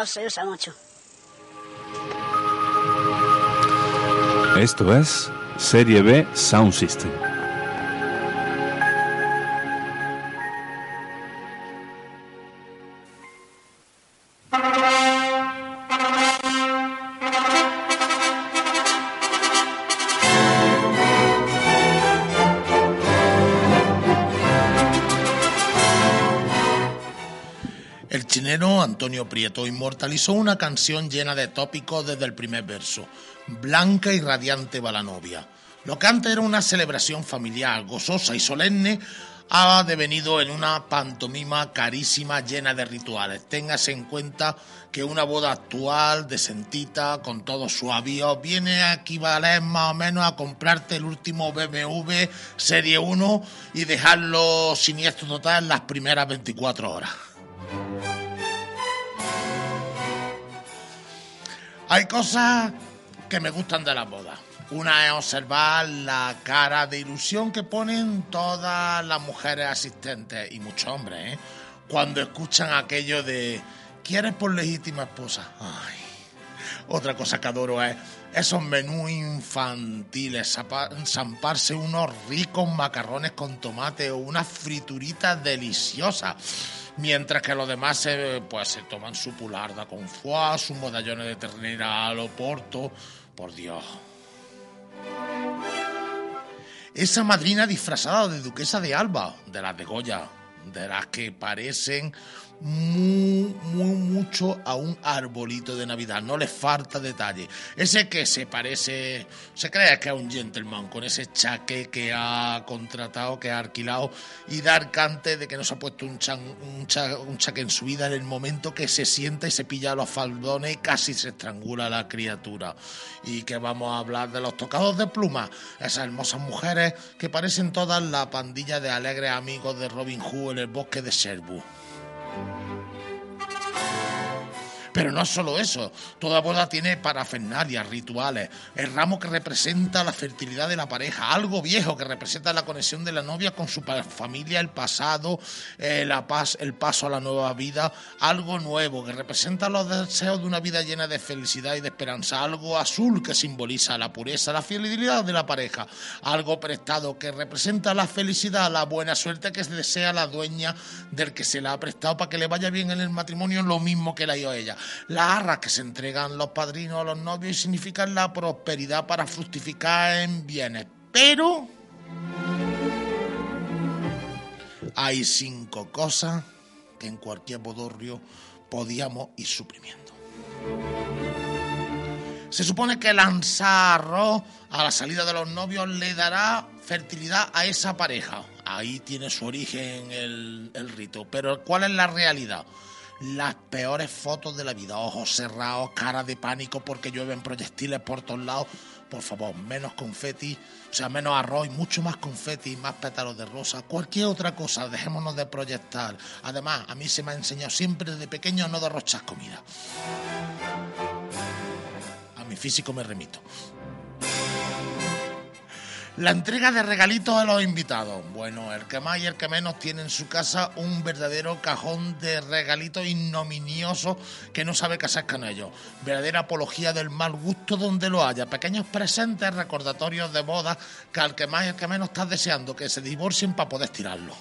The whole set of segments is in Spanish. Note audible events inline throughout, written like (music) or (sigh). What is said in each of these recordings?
la gaseosa, macho. Esto es Serie B Sound System. Inmortalizó una canción llena de tópicos desde el primer verso. Blanca y radiante va la novia. Lo que antes era una celebración familiar, gozosa y solemne, ha devenido en una pantomima carísima llena de rituales. Téngase en cuenta que una boda actual, decentita, con todo su avío, viene a equivaler más o menos a comprarte el último BMW Serie 1 y dejarlo siniestro total en las primeras 24 horas. Hay cosas que me gustan de las bodas. Una es observar la cara de ilusión que ponen todas las mujeres asistentes y muchos hombres, ¿eh? cuando escuchan aquello de ¿quieres por legítima esposa? Ay. Otra cosa que adoro es esos menús infantiles, zamparse unos ricos macarrones con tomate o unas frituritas deliciosas. Mientras que los demás se, pues, se toman su pularda con foie, sus medallones de ternera al oporto. Por Dios. Esa madrina disfrazada de duquesa de Alba, de las de Goya, de las que parecen muy, muy mucho a un arbolito de Navidad. No les falta detalle. Ese que se parece, se cree que es un gentleman con ese chaque que ha contratado, que ha alquilado y dar cante de que no se ha puesto un, chan- chaque en su vida en el momento que se sienta y se pilla los faldones y casi se estrangula a la criatura. Y que vamos a hablar de los tocados de pluma, esas hermosas mujeres que parecen todas la pandilla de alegres amigos de Robin Hood en el bosque de Sherwood. thank you Pero no solo eso, toda boda tiene parafernalias, rituales, el ramo que representa la fertilidad de la pareja, algo viejo que representa la conexión de la novia con su familia, el pasado, eh, la paz, el paso a la nueva vida, algo nuevo que representa los deseos de una vida llena de felicidad y de esperanza, algo azul que simboliza la pureza, la fidelidad de la pareja, algo prestado que representa la felicidad, la buena suerte que desea la dueña del que se la ha prestado para que le vaya bien en el matrimonio, lo mismo que la dio ella. Las arras que se entregan los padrinos a los novios significan la prosperidad para fructificar en bienes. Pero hay cinco cosas que en cualquier bodorrio podíamos ir suprimiendo. Se supone que lanzar arroz a la salida de los novios le dará fertilidad a esa pareja. Ahí tiene su origen el rito. Pero ¿cuál es la realidad? Las peores fotos de la vida. Ojos cerrados, cara de pánico porque llueven proyectiles por todos lados. Por favor, menos confeti, o sea, menos arroz mucho más confeti, más pétalos de rosa. Cualquier otra cosa, dejémonos de proyectar. Además, a mí se me ha enseñado siempre desde pequeño no derrochar comida. A mi físico me remito. La entrega de regalitos a los invitados. Bueno, el que más y el que menos tiene en su casa un verdadero cajón de regalitos ignominiosos que no sabe qué hacer con ellos. Verdadera apología del mal gusto donde lo haya. Pequeños presentes, recordatorios de bodas que al que más y al que menos estás deseando que se divorcien para poder tirarlo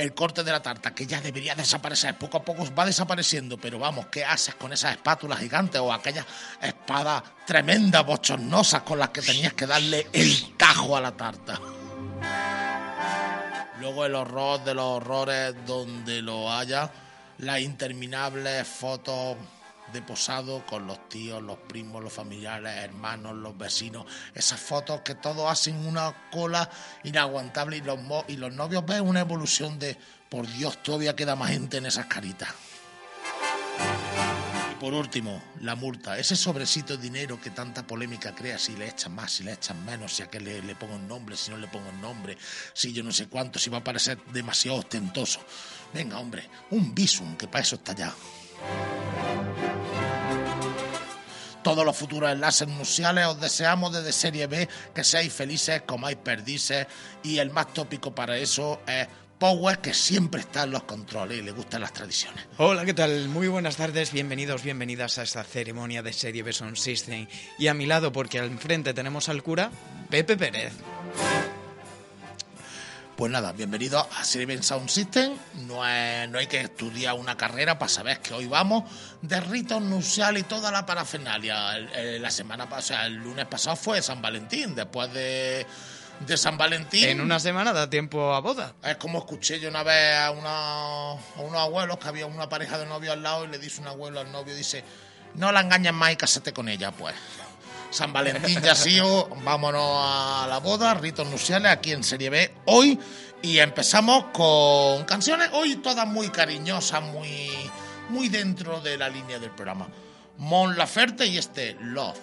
el corte de la tarta, que ya debería desaparecer, poco a poco va desapareciendo, pero vamos, ¿qué haces con esas espátulas gigantes o aquellas espadas tremendas, bochornosas con las que tenías que darle el tajo a la tarta? Luego el horror de los horrores donde lo haya, las interminables fotos de posado con los tíos, los primos, los familiares, hermanos, los vecinos, esas fotos que todos hacen una cola inaguantable y los, y los novios ven una evolución de, por Dios, todavía queda más gente en esas caritas. Y por último, la multa, ese sobrecito de dinero que tanta polémica crea, si le echan más, si le echan menos, si a qué le, le pongo un nombre, si no le pongo un nombre, si yo no sé cuánto, si va a parecer demasiado ostentoso. Venga, hombre, un visum, que para eso está ya. Todos los futuros enlaces nupciales os deseamos desde Serie B que seáis felices, comáis perdices y el más tópico para eso es Power que siempre está en los controles y le gustan las tradiciones. Hola, ¿qué tal? Muy buenas tardes, bienvenidos, bienvenidas a esta ceremonia de serie Beson System. Y a mi lado, porque al frente tenemos al cura, Pepe Pérez. Pues nada, bienvenidos a Seven Sound System. No, es- no hay que estudiar una carrera para saber que hoy vamos de ritos nupciales y toda la parafernalia. El- el- la semana pasada, el lunes pasado fue San Valentín, después de de San Valentín. En una semana da tiempo a boda. Es como escuché yo una vez a, una- a unos abuelos que había una pareja de novios al lado y le dice un abuelo al novio, dice, no la engañes más y cásate con ella, pues. San Valentín ya ha vámonos a la boda, ritos nupciales aquí en Serie B hoy y empezamos con canciones hoy todas muy cariñosas, muy, muy dentro de la línea del programa. Mon Laferte y este Love.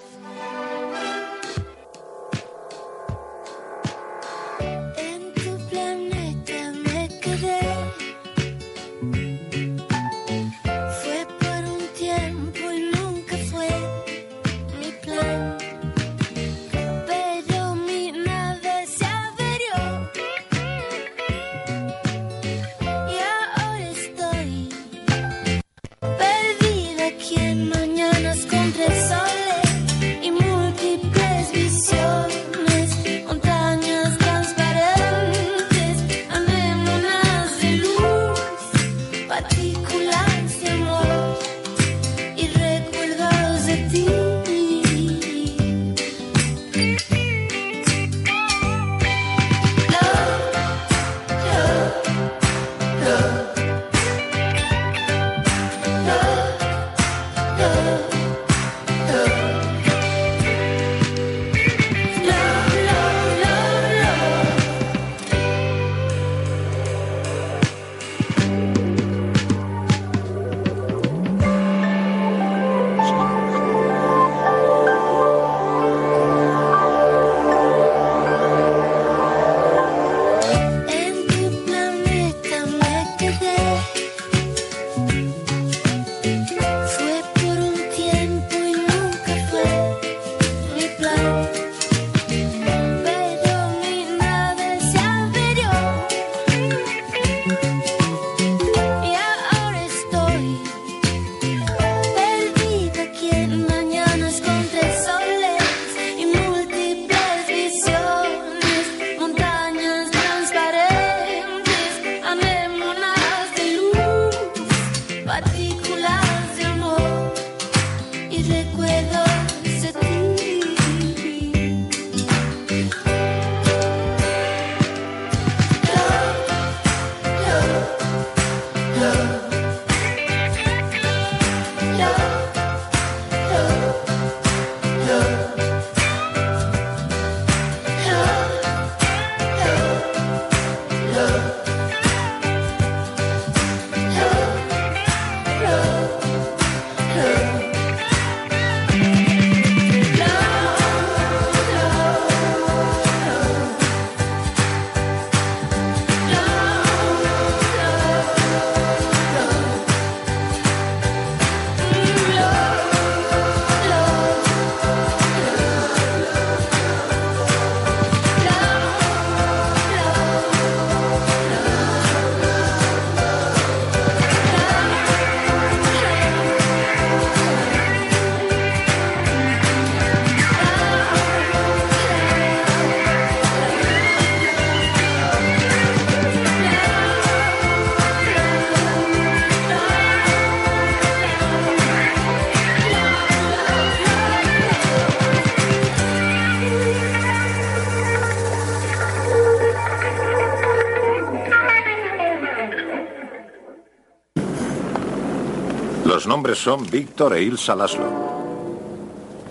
Nombres son Víctor e Ilsa Laszlo,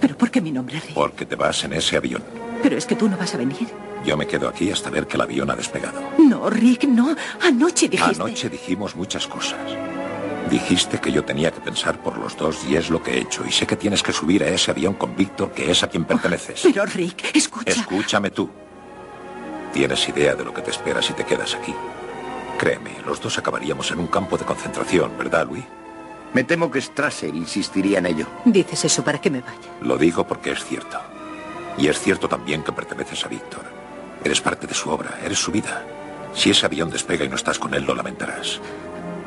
¿Pero por qué mi nombre, Rick? porque te vas en ese avión. Pero es que tú no vas a venir. Yo me quedo aquí hasta ver que el avión ha despegado. No, Rick, no. Anoche dijiste... Anoche dijimos muchas cosas. Dijiste que yo tenía que pensar por los dos y es lo que he hecho. Y sé que tienes que subir a ese avión con Víctor, que es a quien perteneces. Pero, Rick, escucha. Escúchame tú. Tienes idea de lo que te espera si te quedas aquí. Créeme, los dos acabaríamos en un campo de concentración, ¿verdad, Luis? Me temo que Strasser insistiría en ello. Dices eso para que me vaya. Lo digo porque es cierto. Y es cierto también que perteneces a Víctor. Eres parte de su obra, eres su vida. Si ese avión despega y no estás con él, lo lamentarás.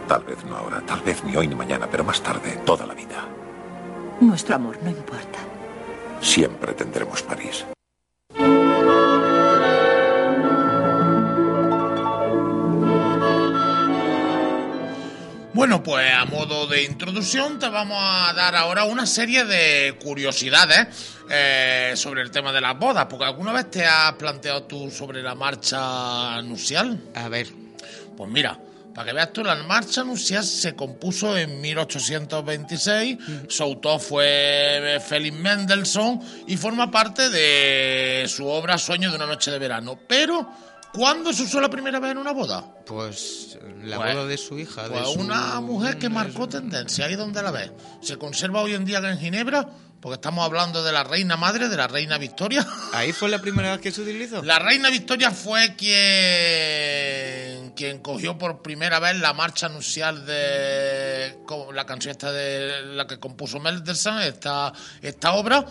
Tal vez no ahora, tal vez ni hoy ni mañana, pero más tarde, toda la vida. Nuestro amor no importa. Siempre tendremos París. Bueno, pues a modo de introducción te vamos a dar ahora una serie de curiosidades eh, sobre el tema de las bodas, porque alguna vez te has planteado tú sobre la marcha nupcial. A ver. Pues mira, para que veas tú, la marcha nupcial se compuso en 1826, su autor fue Felix Mendelssohn y forma parte de su obra Sueño de una noche de verano. Pero, ¿cuándo se usó la primera vez en una boda? Pues la Pues- boda de su hija. de Pues su- una mujer que marcó tendencia, ahí donde la ves. Se conserva hoy en día en Ginebra, porque estamos hablando de la reina madre, de la reina Victoria. Ahí fue la (laughs) primera vez que se utilizó. La reina Victoria fue quien, quien cogió por primera vez la marcha nupcial de la canción esta de la que compuso Mendelssohn, esta, esta obra,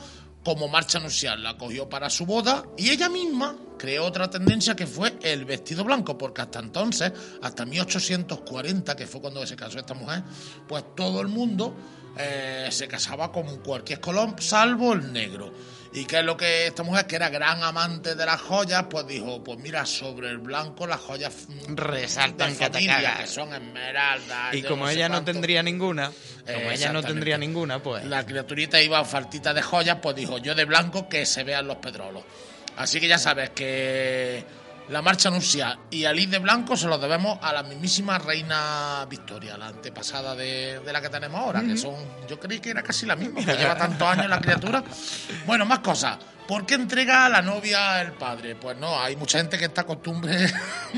como marcha nupcial. La cogió para su boda y ella misma creó otra tendencia que fue el vestido blanco, porque hasta entonces, hasta 1840, que fue cuando se casó esta mujer, pues todo el mundo eh, se casaba con cualquier color, salvo el negro. ¿Y qué es lo que esta mujer, que era gran amante de las joyas, pues dijo, pues mira, sobre el blanco las joyas mm, Resaltan que que son esmeraldas. Y como ella no tendría ninguna, como ella no tendría ninguna, pues. La criaturita iba faltita de joyas, pues dijo, yo de blanco que se vean los pedrolos. Así que ya sabes que la marcha nupcial y al ir de blanco se los debemos a la mismísima reina Victoria, la antepasada de, de la que tenemos ahora, que son, yo creí que era casi la misma, que lleva tantos años la criatura. Bueno, más cosas. ¿Por qué entrega a la novia el padre? Pues no, hay mucha gente que está costumbre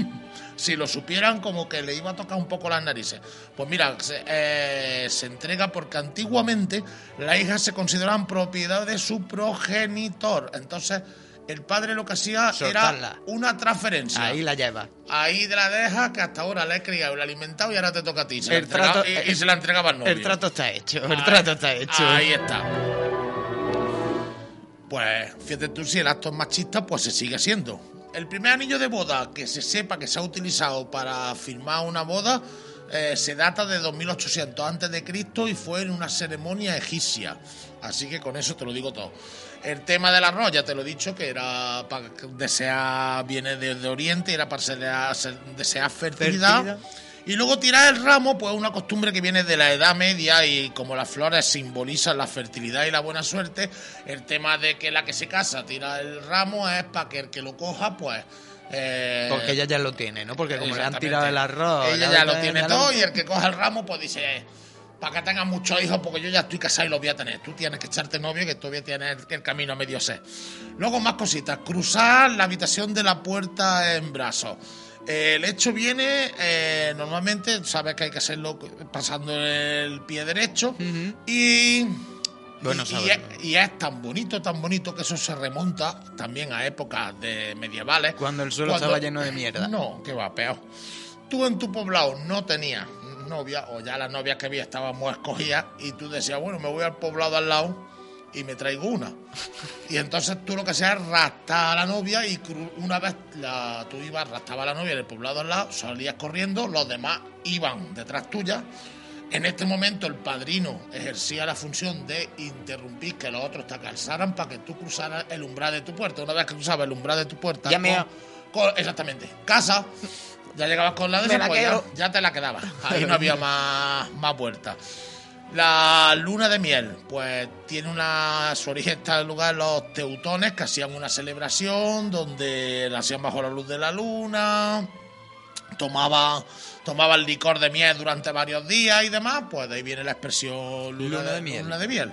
(laughs) si lo supieran como que le iba a tocar un poco las narices. Pues mira, se, eh, se entrega porque antiguamente las hijas se consideraban propiedad de su progenitor. Entonces, el padre lo que hacía Soltarla. era una transferencia. Ahí la lleva. Ahí la dejas que hasta ahora la he criado y la he alimentado y ahora te toca a ti. Se El trato- y, y se la entregaba al novio. El trato está hecho. El Ahí- trato está hecho. Ahí está. Pues fíjate tú si el acto es machista, pues se sigue siendo. El primer anillo de boda que se sepa que se ha utilizado para firmar una boda eh, se data de 2800 antes de Cristo y fue en una ceremonia egipcia. Así que con eso te lo digo todo. El tema del arroz, ya te lo he dicho, que era para desear, viene desde Oriente, era para desear, desear fertilidad. Fertilidad. Y luego tirar el ramo, pues es una costumbre que viene de la Edad Media y como las flores simbolizan la fertilidad y la buena suerte, el tema de que la que se casa tira el ramo es para que el que lo coja, pues... eh, Porque ella ya lo tiene, ¿no? Porque como le han tirado el arroz. Ella la ya lo tiene ya todo y el que coja el ramo, pues dice, para que tengas muchos hijos, porque yo ya estoy casado y los voy a tener. Tú tienes que echarte novio, que todavía tienes el, camino a medio ser. Luego más cositas. Cruzar la habitación de la puerta en brazos. Eh, el hecho viene, eh, normalmente, sabes que hay que hacerlo pasando el pie derecho. Y... Bueno y- y, saberlo. es, y es tan bonito, tan bonito que eso se remonta también a épocas de medievales. Cuando el suelo estaba lleno de mierda. No, que va, peor. Tú en tu poblado no tenías novia, o ya las novias que había estaban muy escogidas, y tú decías, bueno, me voy al poblado al lado y me traigo una. Y entonces tú lo que hacías es rastar a la novia y una vez la, tú ibas, rastaba a la novia en el poblado al lado, salías corriendo, los demás iban detrás tuya. En este momento el padrino ejercía la función de interrumpir que los otros te calzaran para que tú cruzaras el umbral de tu puerta. Una vez que cruzabas el umbral de tu puerta, Ya con- con- exactamente, casa, ya llegabas con la de esa, la pues ya, te la quedabas. Ahí no (laughs) había más, más vueltas. La luna de miel, pues tiene una. Su origen está en lugar los teutones que hacían una celebración donde la hacían bajo la luz de la luna, tomaba, tomaban licor de miel durante varios días y demás, pues de ahí viene la expresión luna, Luna de, de miel. luna de miel.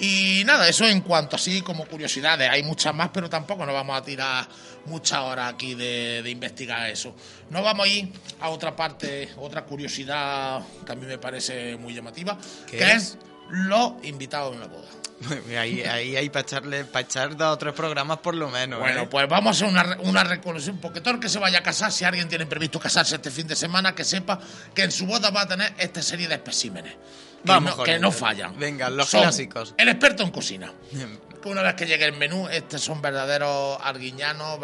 Y nada, eso en cuanto así como curiosidades. Hay muchas más, pero tampoco nos vamos a tirar muchas horas aquí de, de investigar eso. Nos vamos a ir a otra parte, otra curiosidad que a mí me parece muy llamativa, ¿Qué que es? es los invitados en la boda. (laughs) Ahí, ahí hay para echarle, para echar dos o tres programas por lo menos. Bueno, ¿eh? pues vamos a hacer una, una recolección, porque todo el que se vaya a casar, si alguien tiene previsto casarse este fin de semana, que sepa que en su boda va a tener esta serie de especímenes. Que, Vamos que no fallan. Venga, los Son clásicos. El experto en cocina. Que una vez que llegue el menú, estos son verdaderos arguiñanos,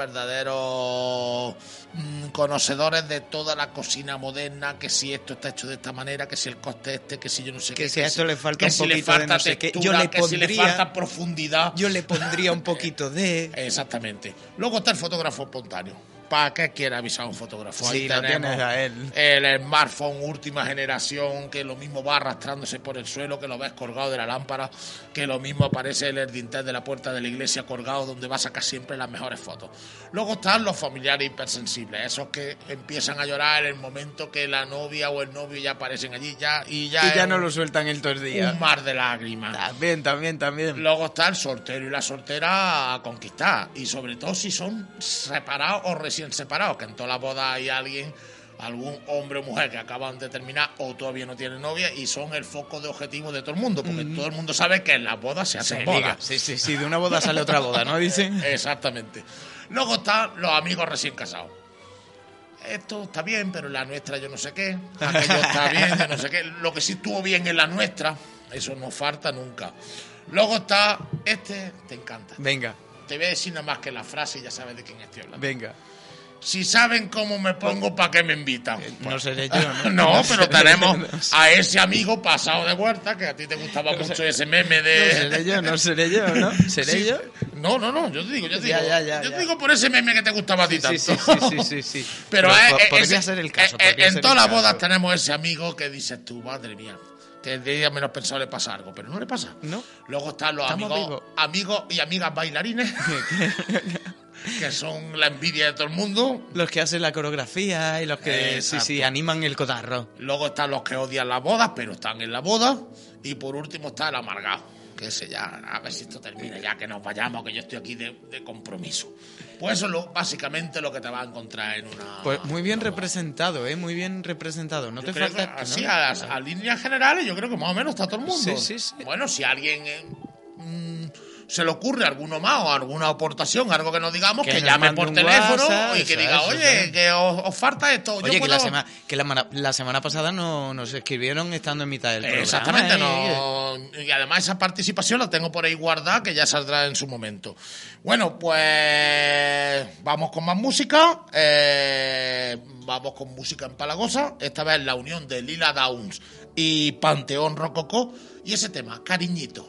verdaderos mm, conocedores de toda la cocina moderna, que si esto está hecho de esta manera, que si el coste este, que si yo no sé Que qué. si a esto si- le falta que un si le de falta no sé qué. textura, Yo le que si le pondría- falta profundidad. Yo le pondría un poquito de. (laughs) Exactamente. Luego está el fotógrafo espontáneo. ¿Para qué quiere avisar a un fotógrafo? Sí, lo tienes a él. el smartphone última generación, que lo mismo va arrastrándose por el suelo, que lo ves colgado de la lámpara, que lo mismo aparece en el dintel de la puerta de la iglesia colgado, donde va a sacar siempre las mejores fotos. Luego están los familiares hipersensibles, esos que empiezan a llorar en el momento que la novia o el novio ya aparecen allí ya y ya, Y ya no un- lo sueltan el todo el día. un mar de lágrimas. También, también, también. Luego está el soltero y la soltera a conquistar. Y sobre todo si son separados o recién separados, que en todas las bodas hay alguien, algún hombre o mujer que acaban de terminar o todavía no tienen novia y son el foco de objetivo de todo el mundo, porque todo el mundo sabe que en las bodas se hacen bodas. Sí, sí, sí, de una boda sale otra boda, ¿no? Dicen. (laughs) Exactamente. Luego están los amigos recién casados. Esto está bien, pero la nuestra yo no sé qué. Aquello está (laughs) bien, yo no sé qué. Lo que sí estuvo bien en la nuestra, eso no falta nunca. Luego está este, te encanta. Venga, Te voy a decir nada más que la frase y ya sabes de quién estoy hablando. venga. Si saben cómo me pongo, ¿para qué me invitan? No seré yo, ¿no? (laughs) No, No pero tenemos yo, no a ese amigo pasado de vuelta, que a ti te gustaba mucho ese meme No de... seré yo, no seré yo, ¿no? ¿Seré Sí. yo? No, no, no, yo te digo, yo te digo. Ya, ya, ya, yo te ya. digo por ese meme que te gustaba a ti Sí, tanto. sí, sí, sí, sí, sí. (laughs) Pero, Pero eh, eh, podría ese- ser el caso, eh, eh, en todas las bodas tenemos ese amigo que dices tú, madre mía, que el día menos pensado le pasa algo, pero no le pasa. ¿No? Luego están los Estamos amigos, amigos y amigas bailarines, (laughs) que son la envidia de todo el mundo. Los que hacen la coreografía y los que sí, sí, animan el cotarro. Luego están los que odian las bodas, pero están en la boda. Y por último está el amargado. Que ese ya, a ver si esto termina ya, que nos vayamos, que yo estoy aquí de, de compromiso. Pues eso es lo, básicamente lo que te vas a encontrar en una. Pues muy bien representado, ¿eh? Muy bien representado. No Yo te falta... así, ¿no? a, a líneas generales, yo creo que más o menos está todo el mundo. Sí, sí, sí. Bueno, si alguien eh, mm, se le ocurre alguno más o alguna aportación, algo que nos digamos, Que que, llame por teléfono WhatsApp, y que diga, eso, oye, que os, os falta esto. yo Oye, que, puedo- la, sema- que la, la semana pasada no, nos escribieron estando en mitad del programa. Exactamente, no. Y además esa participación la tengo por ahí guardada que ya saldrá en su momento. Bueno, pues vamos con más música. eh, vamos con música empalagosa. Esta vez la unión de Lila Downs y Panteón Rococó. Y ese tema, cariñito.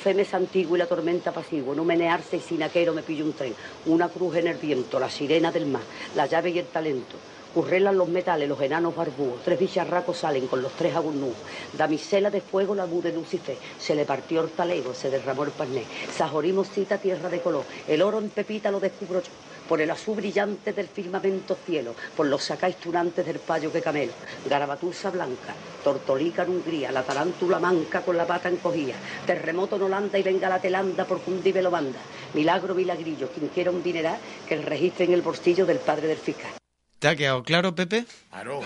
con tu fe me santigo y la tormenta pasivo, no menearse y sin aquero me pillo un tren, una cruz en el viento, la sirena del mar, la llave y el talento. Currelan los metales, los enanos barbúos, tres bicharracos salen con los tres agurnús. Damisela de fuego la bude de Lucifer, se le partió el talego, se derramó el parné. Sajorimos cita tierra de color, el oro en pepita lo descubro yo. Por el azul brillante del firmamento cielo, por los sacáis tunantes del payo que camelo, garabatusa blanca, tortolica en Hungría, la tarántula manca con la pata encogida, terremoto en Holanda y venga la telanda por Cundive lo manda, milagro milagrillo, quien quiera un dineral, que el registre en el bolsillo del padre del fiscal. ¿Te ha quedado claro, Pepe? Claro,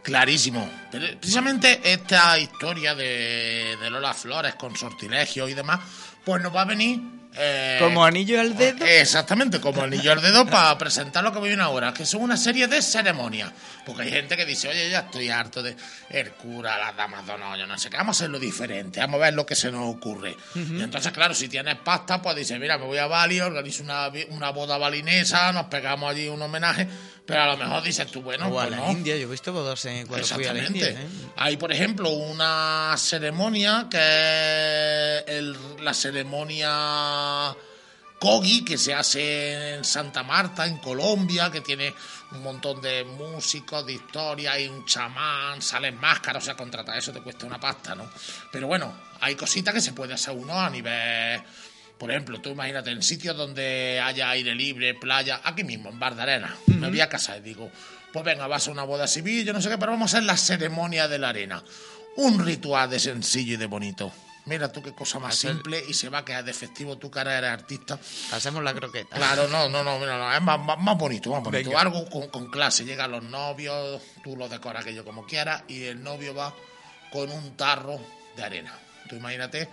clarísimo. Pero precisamente esta historia de, de Lola Flores con sortilegio y demás, pues nos va a venir... eh, Como anillo al dedo. Exactamente, como anillo al dedo para presentar lo que viene ahora, que son una serie de ceremonias. Porque hay gente que dice, oye, ya estoy harto de el cura, las damas de honor, yo no sé qué, vamos a hacerlo diferente, vamos a ver lo que se nos ocurre. Y entonces, claro, si tienes pasta, pues dices, mira, me voy a Bali, organizo una, una boda balinesa, nos pegamos allí un homenaje, pero a lo mejor dices tú, bueno, o a pues la no. India, yo he visto bodas en, cuando fui a la India. Exactamente. ¿eh? Hay, por ejemplo, una ceremonia que es el- la ceremonia Kogi, que se hace en Santa Marta, en Colombia, que tiene un montón de músicos, de historia, hay un chamán, salen máscaras, o sea, contratar eso te cuesta una pasta, ¿no? Pero bueno, hay cositas que se puede hacer uno a nivel... Por ejemplo, tú imagínate en sitios donde haya aire libre, playa, aquí mismo, en Bar de Arena. Me voy a casar y digo, pues venga, vas a una boda civil, yo no sé qué, pero vamos a hacer la ceremonia de la arena. Un ritual de sencillo y de bonito. Mira tú qué cosa más Hacer- simple y se va a quedar de festivo, tu cara eres artista. Hacemos la croqueta. Claro, no, no, no, mira, no, es más, más, más bonito, más bonito. Venga. Algo con, con clase. Llegan los novios, tú lo decoras aquello como quieras y el novio va con un tarro de arena. Tú imagínate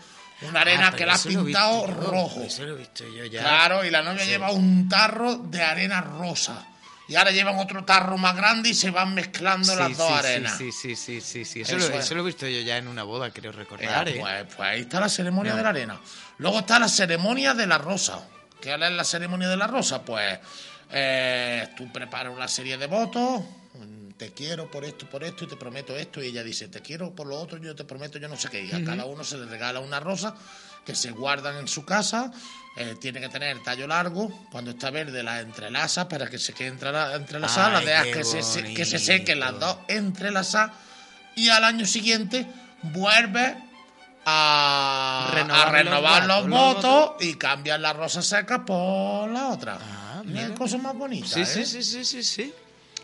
una arena Ah, que la has visto pintado rojo. Eso lo he visto yo ya. Claro, y la novia Sí. lleva un tarro de arena rosa. Y ahora llevan otro tarro más grande y se van mezclando Sí, las dos sí, arenas. Sí, sí, sí, sí, sí. Eso, Eso lo, es. eso lo he visto yo ya en una boda, creo recordar. Eh, ¿eh? pues, pues ahí está la ceremonia No. de la arena. Luego está la ceremonia de la rosa. ¿Qué es la ceremonia de la rosa? Pues eh, tú preparas una serie de votos. Te quiero por esto, por esto, y te prometo esto. Y ella dice, te quiero por lo otro, yo te prometo, yo no sé qué. Y a cada uno se le regala una rosa que se guardan en su casa. eh, tiene que tener tallo largo. Cuando está verde, la entrelaza para que se quede entrela- entrelazada. La Ay, dejas qué que se, que se sequen las dos entrelazadas. Y al año siguiente vuelve a Renovar a renovar los los, votos, votos, y cambian las rosas secas por la otra. Mira qué cosa más bonita. Sí, ¿eh? sí, sí, sí, sí, sí.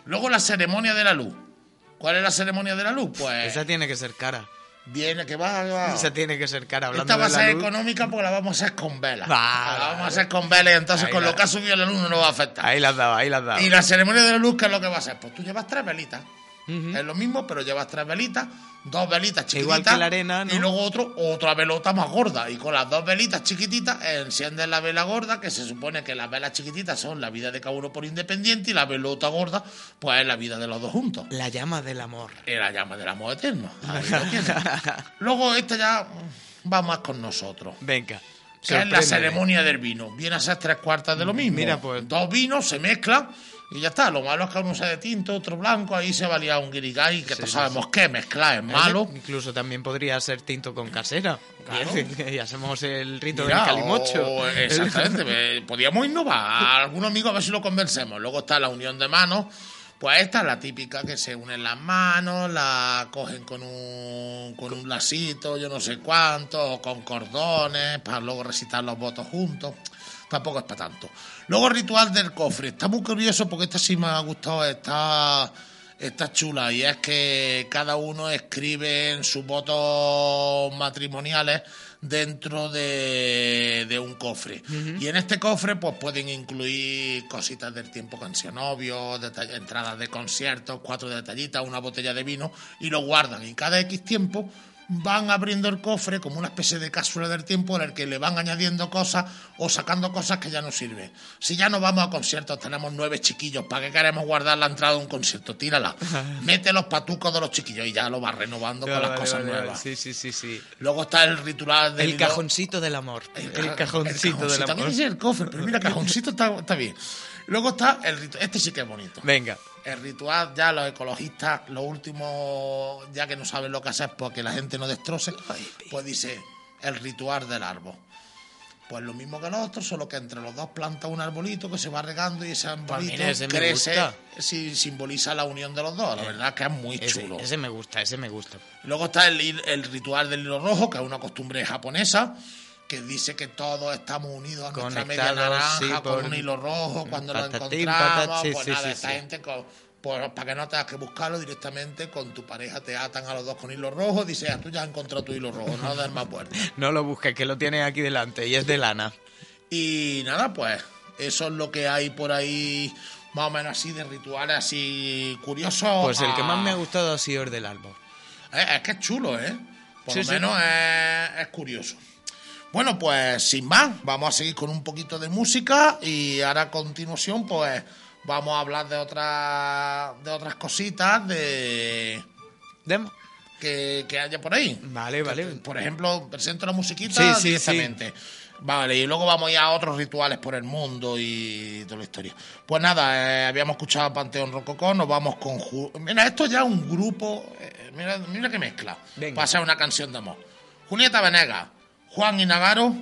Luego la ceremonia de la luz. ¿Cuál es la ceremonia de la luz? Pues Esa tiene que ser cara. viene que va, va. Esa tiene que ser cara. Hablando Esta va a ser luz. económica porque la vamos a hacer con velas. Vale, la vamos a hacer con velas y entonces Ahí con la- lo que ha subido la luz no nos va a afectar. Ahí la has dado, ahí la has dado. Y la ceremonia de la luz, ¿qué es lo que va a ser? Pues tú llevas tres velitas. Es lo mismo, pero llevas tres velitas, dos velitas chiquititas. Igual que la arena, ¿no? Y luego otro, otra velota más gorda. Y con las dos velitas chiquititas enciendes la vela gorda, que se supone que las velas chiquititas son la vida de cada uno por independiente, y la velota gorda, pues es la vida de los dos juntos. La llama del amor. Y la llama del amor eterno. (laughs) Luego esta ya mm, va más con nosotros. Venga. Que es la ceremonia del vino. Viene a ser tres cuartas de lo mismo. Mira, pues. Dos vinos se mezclan y ya está. Lo malo es que uno sea de tinto, otro blanco. Ahí se valía un guirigay que Sí, todos sí, sabemos que mezclar es malo. Incluso también podría ser tinto con casera. Claro. Y hacemos el rito Mira, del calimocho. o- exactamente. eh, Podríamos innovar. A algún amigo a ver si lo convencemos. Luego está la unión de manos. Pues esta es la típica que se unen las manos, la cogen con un, con un lacito, yo no sé cuánto, o con cordones, para luego recitar los votos juntos. Tampoco es para tanto. Luego el ritual del cofre. Está muy curioso porque esta sí me ha gustado, está, está chula. Y es que cada uno escribe en sus votos matrimoniales dentro de, de un cofre. Y en este cofre pues pueden incluir cositas del tiempo cancionovio, deta- entradas de conciertos, cuatro detallitas, una botella de vino y lo guardan. Y cada X tiempo van abriendo el cofre como una especie de cápsula del tiempo en el que le van añadiendo cosas o sacando cosas que ya no sirven. Si ya no vamos a conciertos, tenemos nueve chiquillos, ¿para qué queremos guardar la entrada de un concierto? Tírala. (laughs) Mete los patucos de los chiquillos y ya lo vas renovando con las Vale, cosas vale, nuevas. Sí, sí, sí, sí. Luego está el ritual del El cajoncito del amor. El, ca- cajoncito del También amor. es el cofre, pero mira, cajoncito está, está bien. Luego está el ritual. Este sí que es bonito. Venga. El ritual, ya los ecologistas, lo último, ya que no saben lo que hacer porque la gente no destroce, pues dice: el ritual del árbol. Pues lo mismo que el otro, solo que entre los dos planta un arbolito que se va regando y ese arbolito mira, ese crece, sí, simboliza la unión de los dos. La verdad es que es muy Ese, chulo. ese me gusta, ese me gusta. Luego está el, el ritual del hilo rojo, que es una costumbre japonesa, que dice que todos estamos unidos a nuestra media naranja sí, con un hilo rojo cuando lo encontramos. patat- sí, pues sí, nada, esta gente, con- pues, para que no tengas que buscarlo directamente con tu pareja, te atan a los dos con hilo rojo, dices, ah, tú ya has encontrado tu hilo rojo, no des más (laughs) vueltas. No lo busques, que lo tienes aquí delante y es de lana. Y nada, pues eso es lo que hay por ahí, más o menos así de rituales así curiosos. Pues el que más Ah, me ha gustado ha sido el del árbol. Es, es que es chulo, ¿eh? Por lo menos es, es curioso. Bueno, pues sin más, vamos a seguir con un poquito de música y ahora a continuación, pues vamos a hablar de otras de otras cositas de ¿Demo? que, que haya por ahí. Vale, vale. Por ejemplo, presento la musiquita Sí, sí, directamente. Vale, y luego vamos ya a otros rituales por el mundo y toda la historia. Pues nada, eh, habíamos escuchado a Panteón Rococó, nos vamos con... Ju- Mira, esto ya es un grupo... eh, mira, mira qué mezcla. Venga. Ser una canción de amor. Julieta Venegas, Juan Inagaro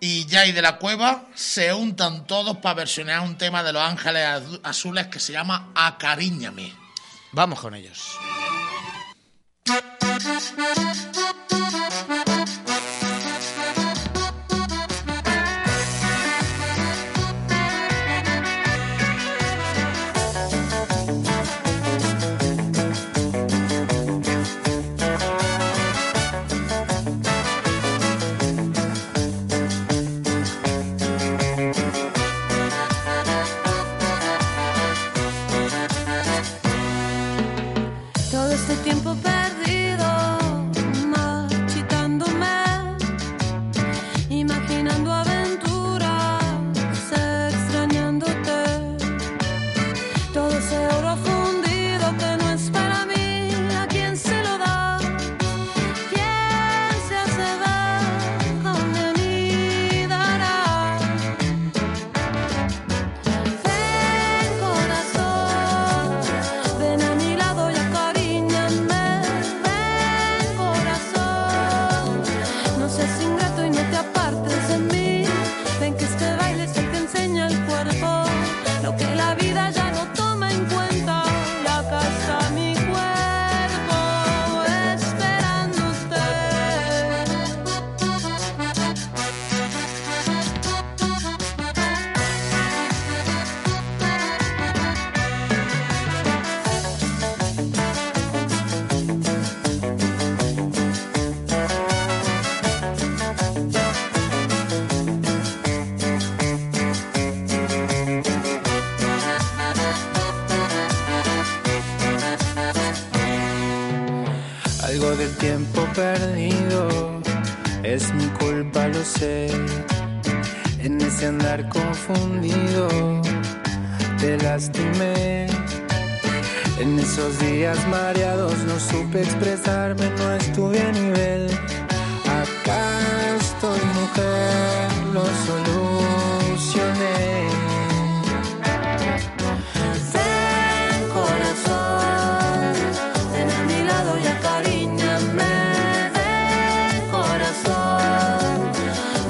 y Jay de la Cueva se untan todos para versionar un tema de Los Ángeles Azu- Azules que se llama Acariñame. Vamos con ellos. Esos días mareados no supe expresarme, no estuve a nivel. Acá estoy, mujer, lo solucioné. Ven corazón, ven a mi lado y acariñame. Ven corazón,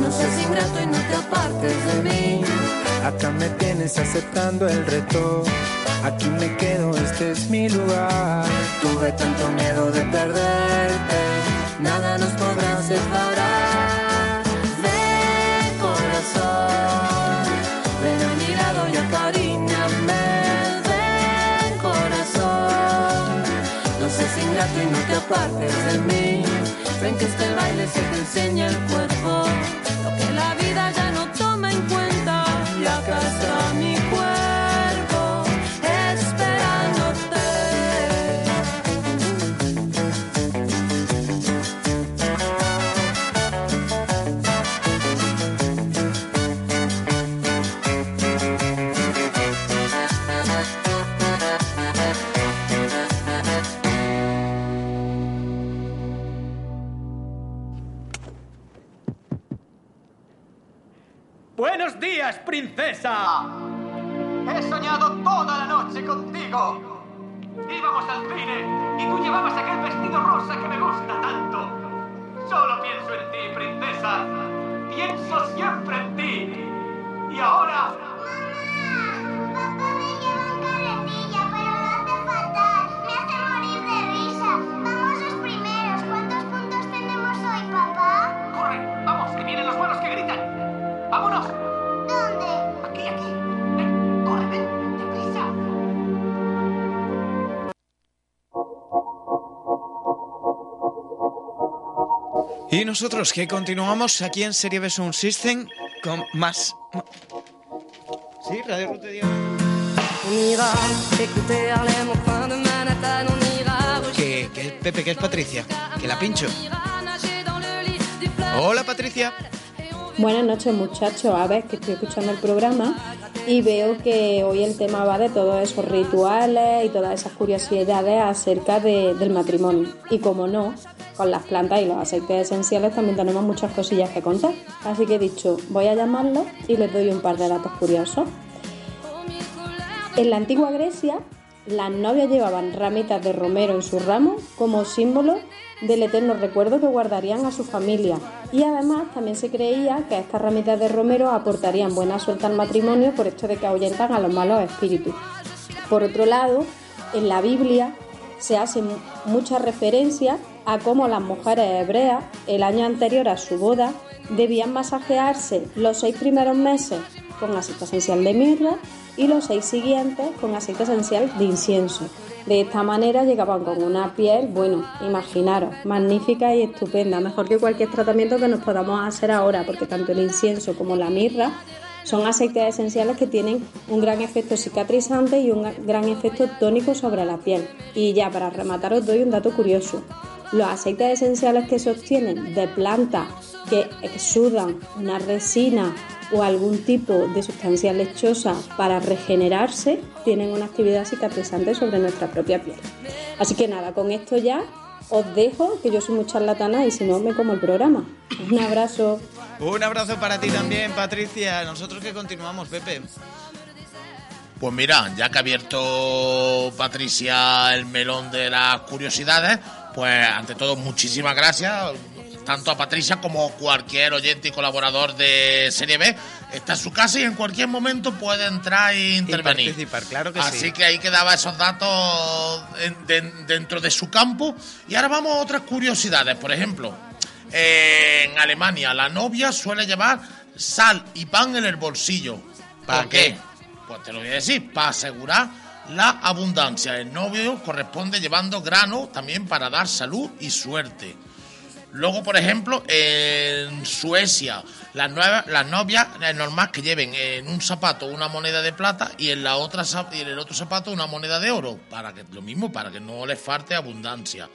no seas ingrato y no te apartes de mí. Acá me tienes aceptando el reto. Aquí me quedo, este es mi lugar. Tuve tanto miedo de perderte, nada nos podrá separar. Ven corazón, ven a mi lado y acariñame. Ven corazón, no seas ingrato y no te apartes de mí. Ven que este baile se te enseña el cuerpo, lo que la vida ya no toma en cuenta. Días, princesa. He soñado toda la noche contigo. Íbamos al cine y tú llevabas aquel vestido rosa que me gusta tanto. Solo pienso en ti, princesa. Pienso siempre en ti. Y ahora... Corre, Y nosotros que continuamos aquí en Serie B Sound System con más... Sí, Radio ira Que, que es Pepe, que es Patricia. Que la pincho. Hola, Patricia. Buenas noches muchachos, a ver que estoy escuchando el programa y veo que hoy el tema va de todos esos rituales y todas esas curiosidades acerca de- del matrimonio. Y como no, con las plantas y los aceites esenciales también tenemos muchas cosillas que contar. Así que he dicho, voy a llamarlos y les doy un par de datos curiosos. En la antigua Grecia, las novias llevaban ramitas de romero en su ramo como símbolo del eterno recuerdo que guardarían a su familia. Y además también se creía que estas ramitas de romero aportarían buena suerte al matrimonio por esto de que ahuyentan a los malos espíritus. Por otro lado, en la Biblia se hacen muchas referencias a cómo las mujeres hebreas, el año anterior a su boda, debían masajearse los seis primeros meses con aceite esencial de mirra y los seis siguientes con aceite esencial de incienso. De esta manera llegaban con una piel, bueno, imaginaros, magnífica y estupenda, mejor que cualquier tratamiento que nos podamos hacer ahora, porque tanto el incienso como la mirra son aceites esenciales que tienen un gran efecto cicatrizante y un gran efecto tónico sobre la piel. Y ya para rematar os doy un dato curioso. Los aceites esenciales que se obtienen de plantas que exudan una resina o algún tipo de sustancia lechosa para regenerarse tienen una actividad cicatrizante sobre nuestra propia piel. Así que nada, con esto ya os dejo, que yo soy muy charlatana y si no me como el programa. Un abrazo. Un abrazo para ti también, Patricia. Nosotros que continuamos, Pepe. Pues mira, ya que ha abierto Patricia el melón de las curiosidades, pues ante todo muchísimas gracias, tanto a Patricia como cualquier oyente y colaborador de Serie B. Está en su casa y en cualquier momento puede entrar e intervenir. participar, claro que Así sí. que ahí quedaba esos datos en- de- dentro de su campo. Y ahora vamos a otras curiosidades. Por ejemplo, en Alemania la novia suele llevar sal y pan en el bolsillo. ¿Para qué? Pues te lo voy a decir, para asegurar la abundancia. El novio corresponde llevando grano también para dar salud y suerte. Luego, por ejemplo, en Suecia, las, nuevas, las novias es normal que lleven en un zapato una moneda de plata y en la otra en el otro zapato una moneda de oro, para que lo mismo, para que no les falte abundancia.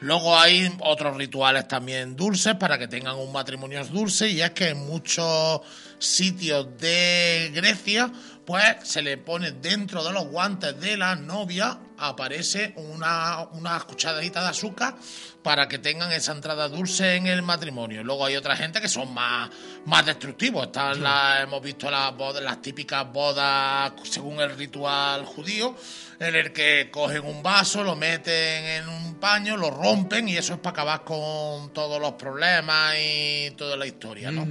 Luego hay otros rituales también dulces para que tengan un matrimonio dulce y es que en muchos sitios de Grecia pues se le pone dentro de los guantes de la novia aparece una, una cucharadita de azúcar para que tengan esa entrada dulce en el matrimonio. Luego hay otra gente que son más, más destructivos. Están las- hemos visto las bodas, las típicas bodas según el ritual judío, en el que cogen un vaso, lo meten en un paño, lo rompen y eso es para acabar con todos los problemas y toda la historia, ¿no?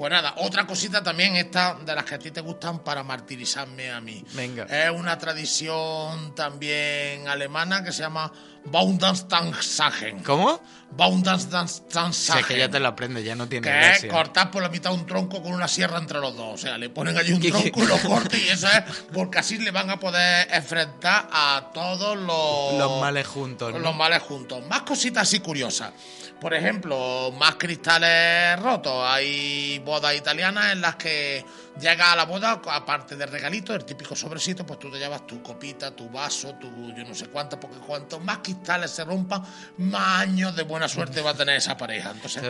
Pues nada, otra cosita también esta de las que a ti te gustan para martirizarme a mí. Venga. Es una tradición también alemana que se llama Baumdanstansagen. ¿Cómo? Baumdanstansagen. Si es que ya te lo aprendes, ya no tiene Que es gracia. cortar por la mitad un tronco con una sierra entre los dos. O sea, le ponen allí un tronco y lo cortan y eso es porque así le van a poder enfrentar a todos los... Los males juntos, ¿no? Los males juntos. Más cositas así curiosas. Por ejemplo, más cristales rotos. Hay bodas italianas en las que llega a la boda, aparte del regalito, el típico sobrecito, pues tú te llevas tu copita, tu vaso, tu yo no sé cuánto, porque cuanto más cristales se rompan, más años de buena suerte va a tener esa pareja. Entonces,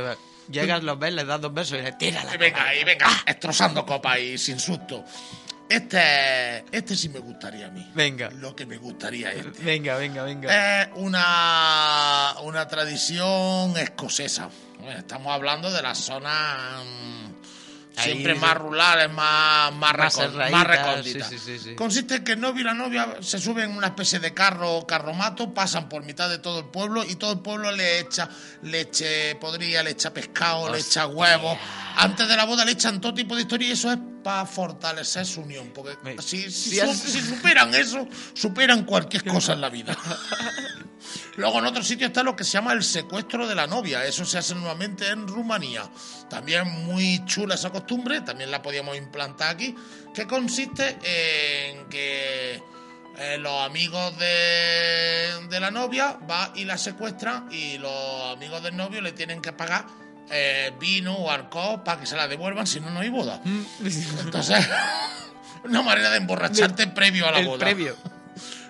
Llegas, los ves, le das dos besos y le tiras la y venga, y venga, destrozando copas y sin susto. Este, este sí me gustaría a mí. Venga. Lo que me gustaría es este. Venga, venga, venga. Es una, una tradición escocesa. Estamos hablando de la zona mm, Ahí siempre más rurales, más, más, Más recónditas. sí, sí, sí. Consiste en que el novio y la novia se suben en una especie de carro o carromato, pasan por mitad de todo el pueblo y todo el pueblo le echa leche podrida, le echa pescado, le echa huevos. Antes de la boda le echan todo tipo de historia y eso es para fortalecer su unión. Porque si, si si su- has- si superan eso, superan cualquier cosa en la vida. (laughs) Luego en otro sitio está lo que se llama el secuestro de la novia. Eso se hace normalmente en Rumanía. También muy chula esa costumbre, también la podíamos implantar aquí, que consiste en que eh, los amigos de, de la novia va y la secuestran y los amigos del novio le tienen que pagar eh, vino o alcohol para que se la devuelvan, si no, no hay boda. (laughs) Entonces, (laughs) una manera de emborracharte previo a la El boda. previo.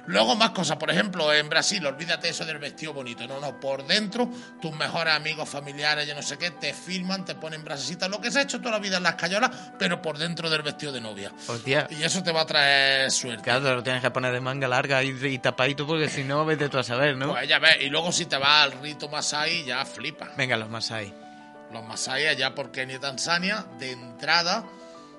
Luego más cosas, por ejemplo, en Brasil, olvídate eso del vestido bonito, no, no, por dentro tus mejores amigos, familiares, yo no sé qué, te filman, te ponen brasecitas, lo que se ha hecho toda la vida en las cayolas, pero por dentro del vestido de novia. Hostia. Y eso te va a traer suerte. Claro, te lo tienes que poner de manga larga y, y tapadito porque si no, vete tú a saber, ¿no? Pues ya ves, y luego si te vas al rito Masai, ya flipas. Venga, los más ahí. Los Masai allá por Kenia y Tanzania, de entrada,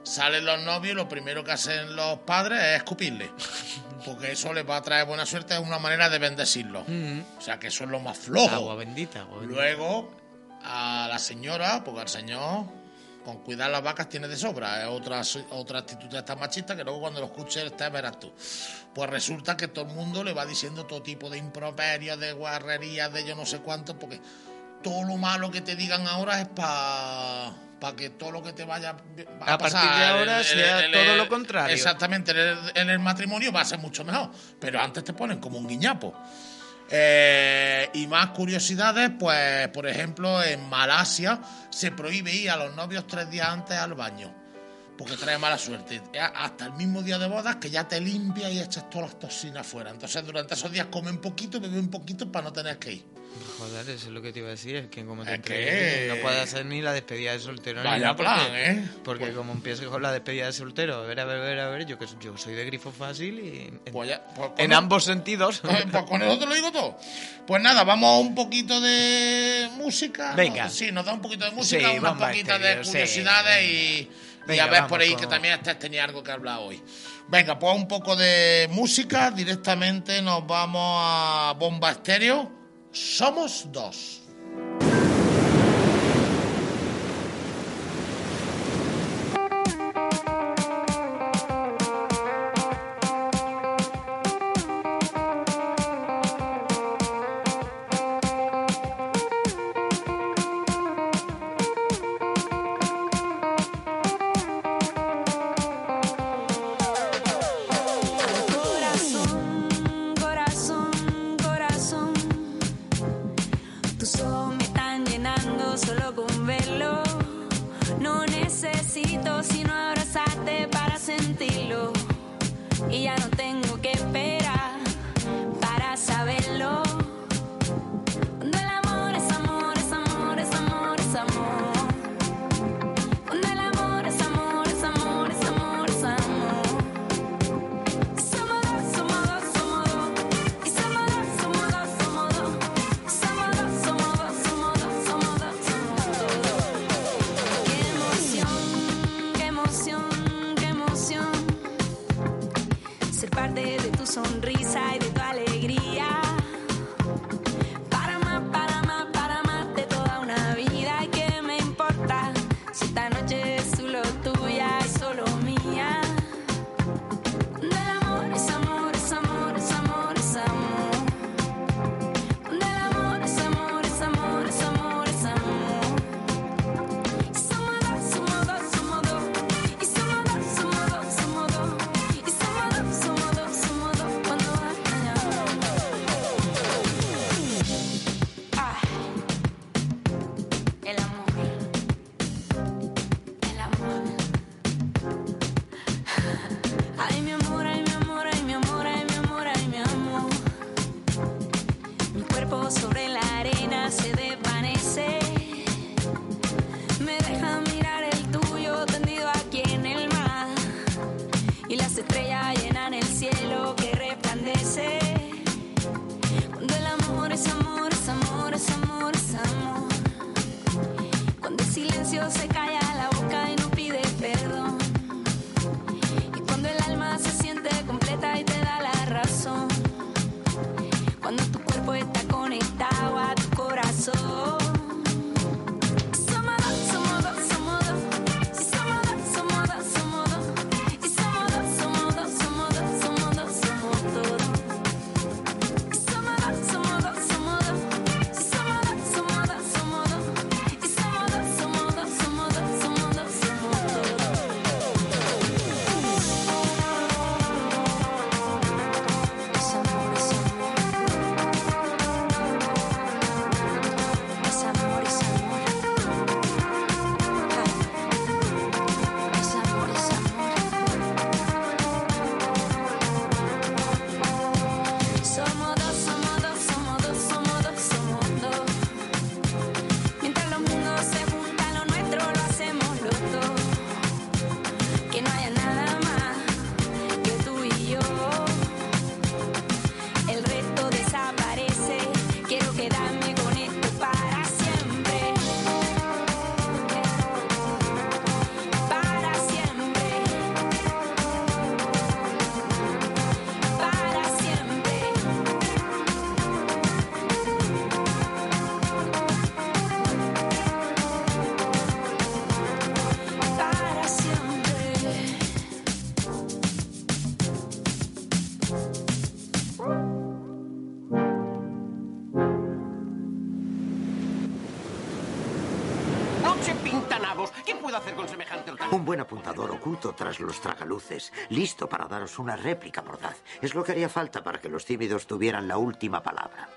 salen los novios y lo primero que hacen los padres es escupirle. (laughs) Porque eso les va a traer buena suerte, es una manera de bendecirlos. O sea que eso es lo más flojo. Agua bendita, agua bendita. Luego, a la señora, porque al señor, con cuidar las vacas tiene de sobra. Es otra, otra actitud de esta machista que luego cuando lo escuches te verás tú. Pues resulta que todo el mundo le va diciendo todo tipo de improperios, de guarrerías, de yo no sé cuánto, porque todo lo malo que te digan ahora es para que todo lo que te vaya va A partir de ahora sea todo lo contrario. Exactamente, en el, matrimonio va a ser mucho mejor, pero antes te ponen como un guiñapo. Eh, y más curiosidades, pues por ejemplo en Malasia se prohíbe ir a los novios tres días antes al baño, porque trae mala suerte. Hasta el mismo día de bodas que ya te limpias y echas todas las toxinas fuera. Entonces durante esos días come un poquito, bebe un poquito para no tener que ir. Joder, eso es lo que te iba a decir, es que como te Es entregues, que- no puedes hacer ni la despedida de soltero. ni Vaya nada, plan, porque, ¿eh? Porque como empieces con la despedida de soltero, a ver, a ver, a ver, a ver, yo que yo soy de grifo fácil y en, Pues ya- pues con en el- ambos sentidos. Pues (laughs) pues con eso te lo digo todo. Pues nada, vamos a un poquito de música. Venga. Sí, nos da un poquito de música, Sí, unas poquitas este de sí. curiosidades y, y Venga, a ver por ahí con- que también este tenía algo que hablar hoy. Venga, pues un poco de música. Directamente nos vamos a Bomba Estéreo. Somos dos. Oculto tras los tragaluces, listo para daros una réplica mordaz. Es lo que haría falta para que los tímidos tuvieran la última palabra.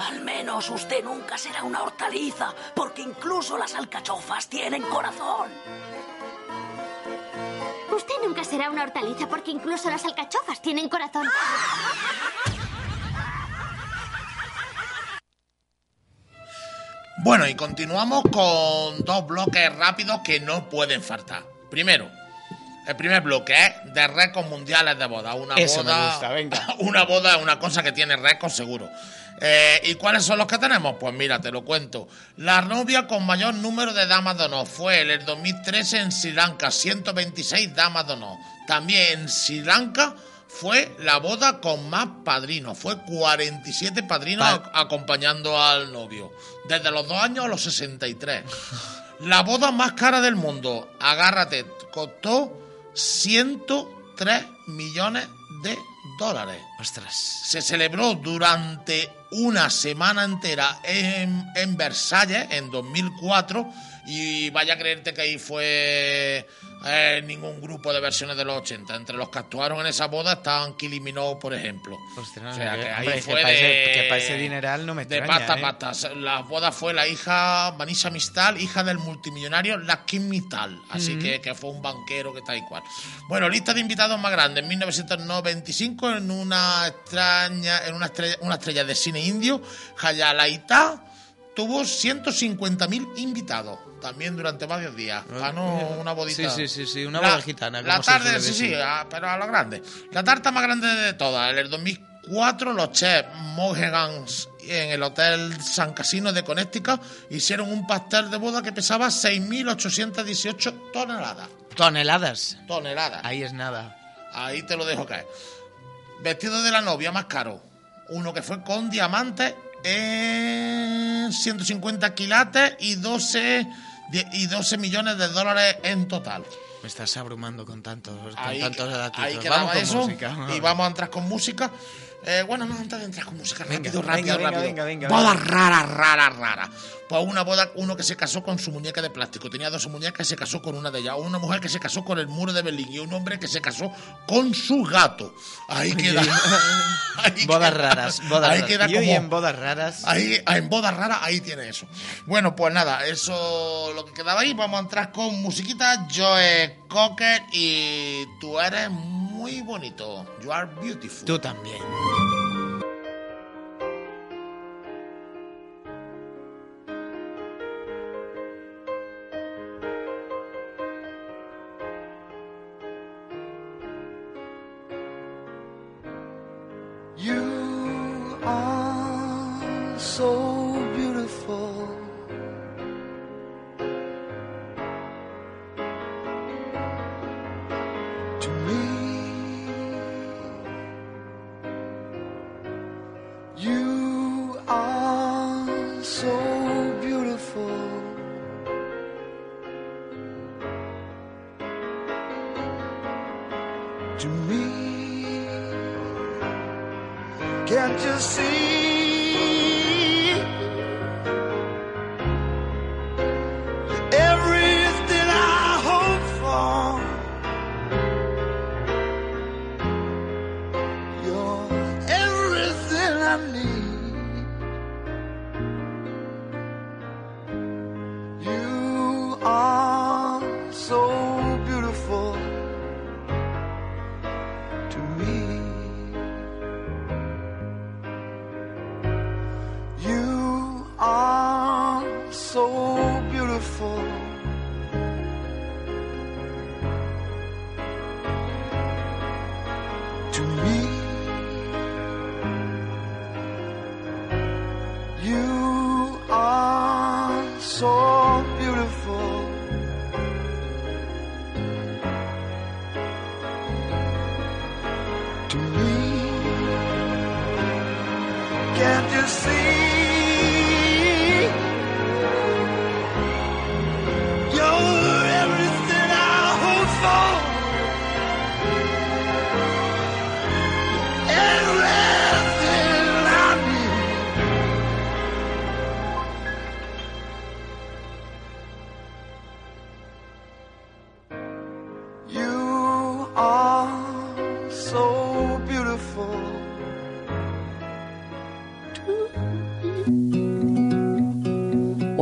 Al menos usted nunca será una hortaliza, porque incluso las alcachofas tienen corazón. Usted nunca será una hortaliza porque incluso las alcachofas tienen corazón. Bueno, y continuamos con dos bloques rápidos que no pueden faltar. Primero, el primer bloque es de récords mundiales de boda. Una Eso me boda, gusta, venga. (laughs) Una boda es una cosa que tiene récords seguro. Eh, ¿Y cuáles son los que tenemos? Pues mira, te lo cuento. La novia con mayor número de damas de honor fue en el 2013 en Sri Lanka, 126 damas de honor. También en Sri Lanka fue la boda con más padrinos. Fue 47 padrinos Pa- ac- acompañando al novio. Desde los dos años a los 63. La boda más cara del mundo, agárrate, costó 103 millones de dólares. Ostras. Se celebró durante una semana entera en, en Versalles en 2004 y vaya a creerte que ahí fue eh, ningún grupo de versiones de los 80. Entre los que actuaron en esa boda estaban Kylie Minogue, por ejemplo. O sea, que- que ahí hombre, que fue para ese- de- que para ese dineral no me de extraña, pasta ¿eh? a pasta. La boda fue la hija Vanessa Mistal, hija del multimillonario Lakin Mistal. Así Ujú. que, que fue un banquero que está igual. Bueno, lista de invitados más grande. En 1995, en una extraña, en una estrella, una estrella de cine indio, Hayalaita tuvo 150.000 invitados. También durante varios días. Ganó una bodita. Sí, sí, sí, sí, una La- boda gitana. La tarde, sí, sí, decir. a- pero a lo grande. La tarta más grande de todas. En el 2004, los chefs Mohegans en el Hotel San Casino de Connecticut hicieron un pastel de boda que pesaba 6.818 toneladas. Toneladas. Toneladas. Ahí es nada. Ahí te lo dejo caer. Vestido de la novia más caro. Uno que fue con diamantes en 150 quilates y 12, die- y 12 millones de dólares en total. Me estás abrumando con tantos, con Ahí, tantos datitos. ahí Vamos con eso. música. Y vamos a entrar con música. Eh, bueno, no, antes de entrar con música, Venga, rápido, venga, rápido, venga, rápido. venga, venga, boda rara, rara, rara. Pues una boda, uno que se casó con su muñeca de plástico. Tenía dos muñecas y se casó con una de ellas. Una mujer que se casó con el muro de Berlín y un hombre que se casó con su gato. Ahí queda. (laughs) ahí bodas queda- raras, bodas ahí raras. queda y como- en bodas raras. Ahí, en bodas raras, ahí tiene eso. Bueno, pues nada, eso lo que quedaba ahí. Vamos a entrar con musiquita. Joe Cocker y tú eres muy bonito. You are beautiful. Tú también.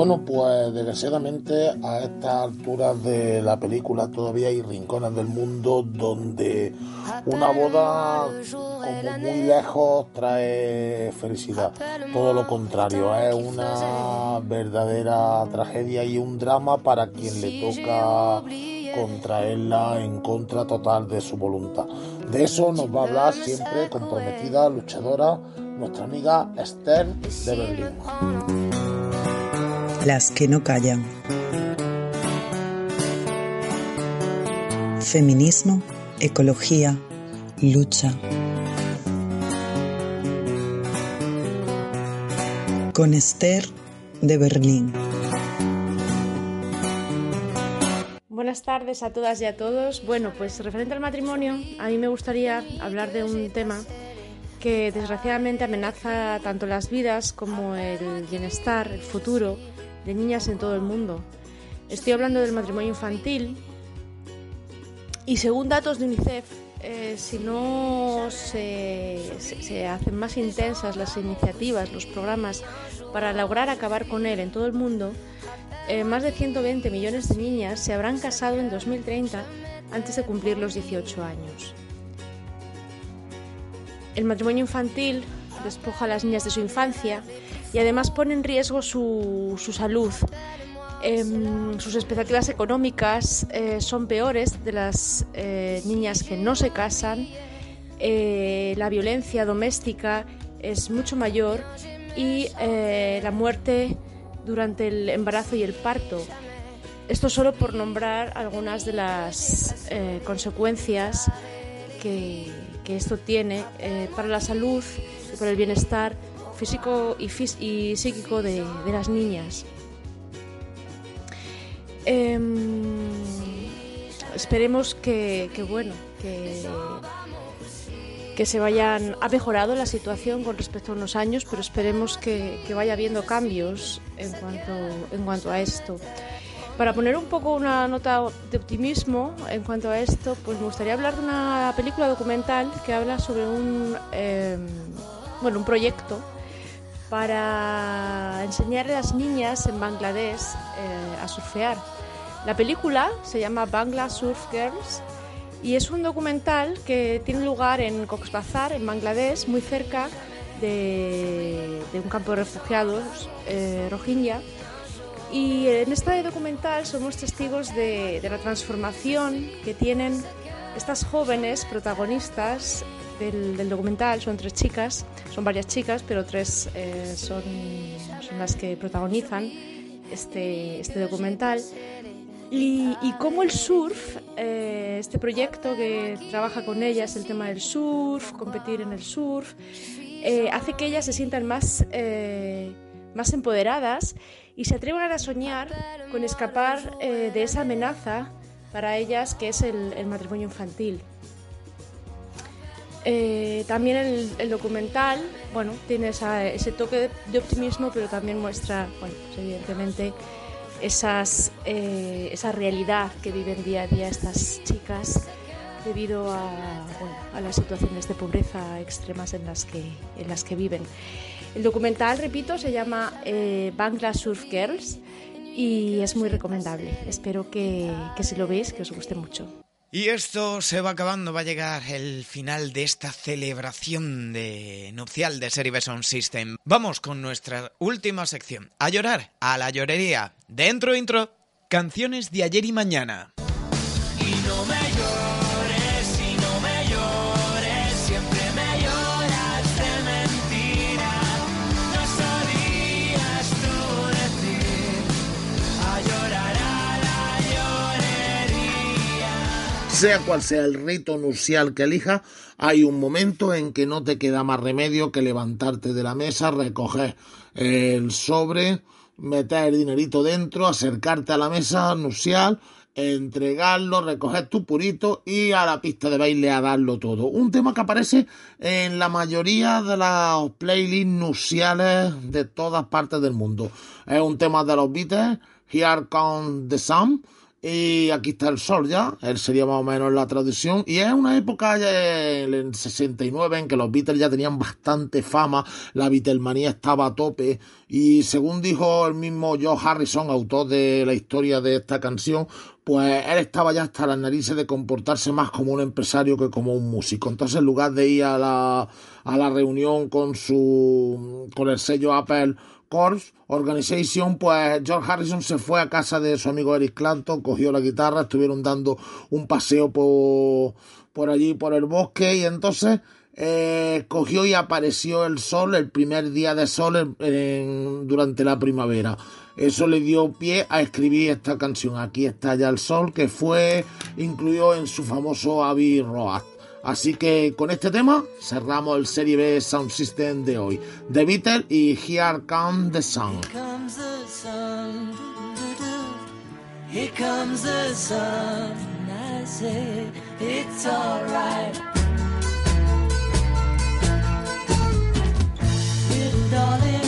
Bueno, pues desgraciadamente a estas alturas de la película todavía hay rincones del mundo donde una boda como muy lejos trae felicidad. Todo lo contrario, es una verdadera tragedia y un drama para quien le toca contraerla en contra total de su voluntad. De eso nos va a hablar siempre comprometida, luchadora, nuestra amiga Esther de Berlín. Las que no callan. Feminismo, ecología, lucha. Con Esther de Berlín. Buenas tardes a todas y a todos. Bueno, pues referente al matrimonio, a mí me gustaría hablar de un tema que desgraciadamente amenaza tanto las vidas como el bienestar, el futuro de niñas en todo el mundo. Estoy hablando del matrimonio infantil y según datos de UNICEF, eh, si no se, hacen más intensas las iniciativas, los programas para lograr acabar con él en todo el mundo, eh, más de 120 millones de niñas se habrán casado en 2030 antes de cumplir los 18 años. El matrimonio infantil despoja a las niñas de su infancia y además pone en riesgo su, su salud. Em, sus expectativas económicas eh, son peores de las eh, niñas que no se casan. Eh, la violencia doméstica es mucho mayor y la muerte durante el embarazo y el parto. Esto solo por nombrar algunas de las consecuencias que, que esto tiene para la salud y para el bienestar físico y, y psíquico de, las niñas. Em, esperemos que, que, bueno, que, que se vayan. Ha mejorado la situación con respecto a unos años, pero esperemos que, que vaya habiendo cambios en cuanto, en cuanto a esto. Para poner un poco una nota de optimismo en cuanto a esto, pues me gustaría hablar de una película documental que habla sobre un, em, bueno, un proyecto para enseñar a las niñas en Bangladesh eh, a surfear. La película se llama Bangla Surf Girls y es un documental que tiene lugar en Cox's Bazar, en Bangladesh, muy cerca de, un campo de refugiados eh, rohingya. Y en este documental somos testigos de la transformación que tienen estas jóvenes protagonistas del, documental. Son tres chicas, son varias chicas, pero tres eh, son, las que protagonizan este, este documental. Y, y cómo el surf, eh, este proyecto que trabaja con ellas, el tema del surf, competir en el surf, eh, hace que ellas se sientan más, más empoderadas y se atrevan a soñar con escapar de esa amenaza para ellas que es el matrimonio infantil. Eh, también el, documental, bueno, tiene ese toque de, optimismo, pero también muestra, pues evidentemente eh, esa realidad que viven día a día estas chicas debido a, las situaciones de pobreza extremas en las que, en las que viven. El documental, repito, se llama eh, Bangla Surf Girls y es muy recomendable. Espero que, que si lo veis, que os guste mucho. Y esto se va acabando, va a llegar el final de esta celebración de nupcial de Serie Sound System. Vamos con nuestra última sección, a llorar, a la llorería. Dentro intro, canciones de ayer y mañana. Sea cual sea el rito nupcial que elija, hay un momento en que no te queda más remedio que levantarte de la mesa, recoger el sobre, meter el dinerito dentro, acercarte a la mesa nupcial, entregarlo, recoger tu purito y a la pista de baile a darlo todo. Un tema que aparece en la mayoría de las playlists nupciales de todas partes del mundo. Es un tema de los Beatles, Here Comes the Sun, Y aquí está el sol ya, él sería más o menos la traducción. Y es una época ya en el 69 en que los Beatles ya tenían bastante fama, la Beatlemanía estaba a tope. Y según dijo el mismo Joe Harrison, autor de la historia de esta canción, pues él estaba ya hasta las narices de comportarse más como un empresario que como un músico. Entonces, en lugar de ir a la, a la reunión con su con el sello Apple Corps Organization, pues George Harrison se fue a casa de su amigo Eric Clapton, cogió la guitarra, estuvieron dando un paseo por, por allí, por el bosque, y entonces eh, cogió y apareció el sol, el primer día de sol durante la primavera. Eso le dio pie a escribir esta canción. Aquí está ya el sol, que fue incluido en su famoso Abbey Road. Así que con este tema cerramos el Serie B Sound System de hoy. The Beatles y Here Comes the Sun. comes the sun. Here comes the sun. I say it's alright. Little darling,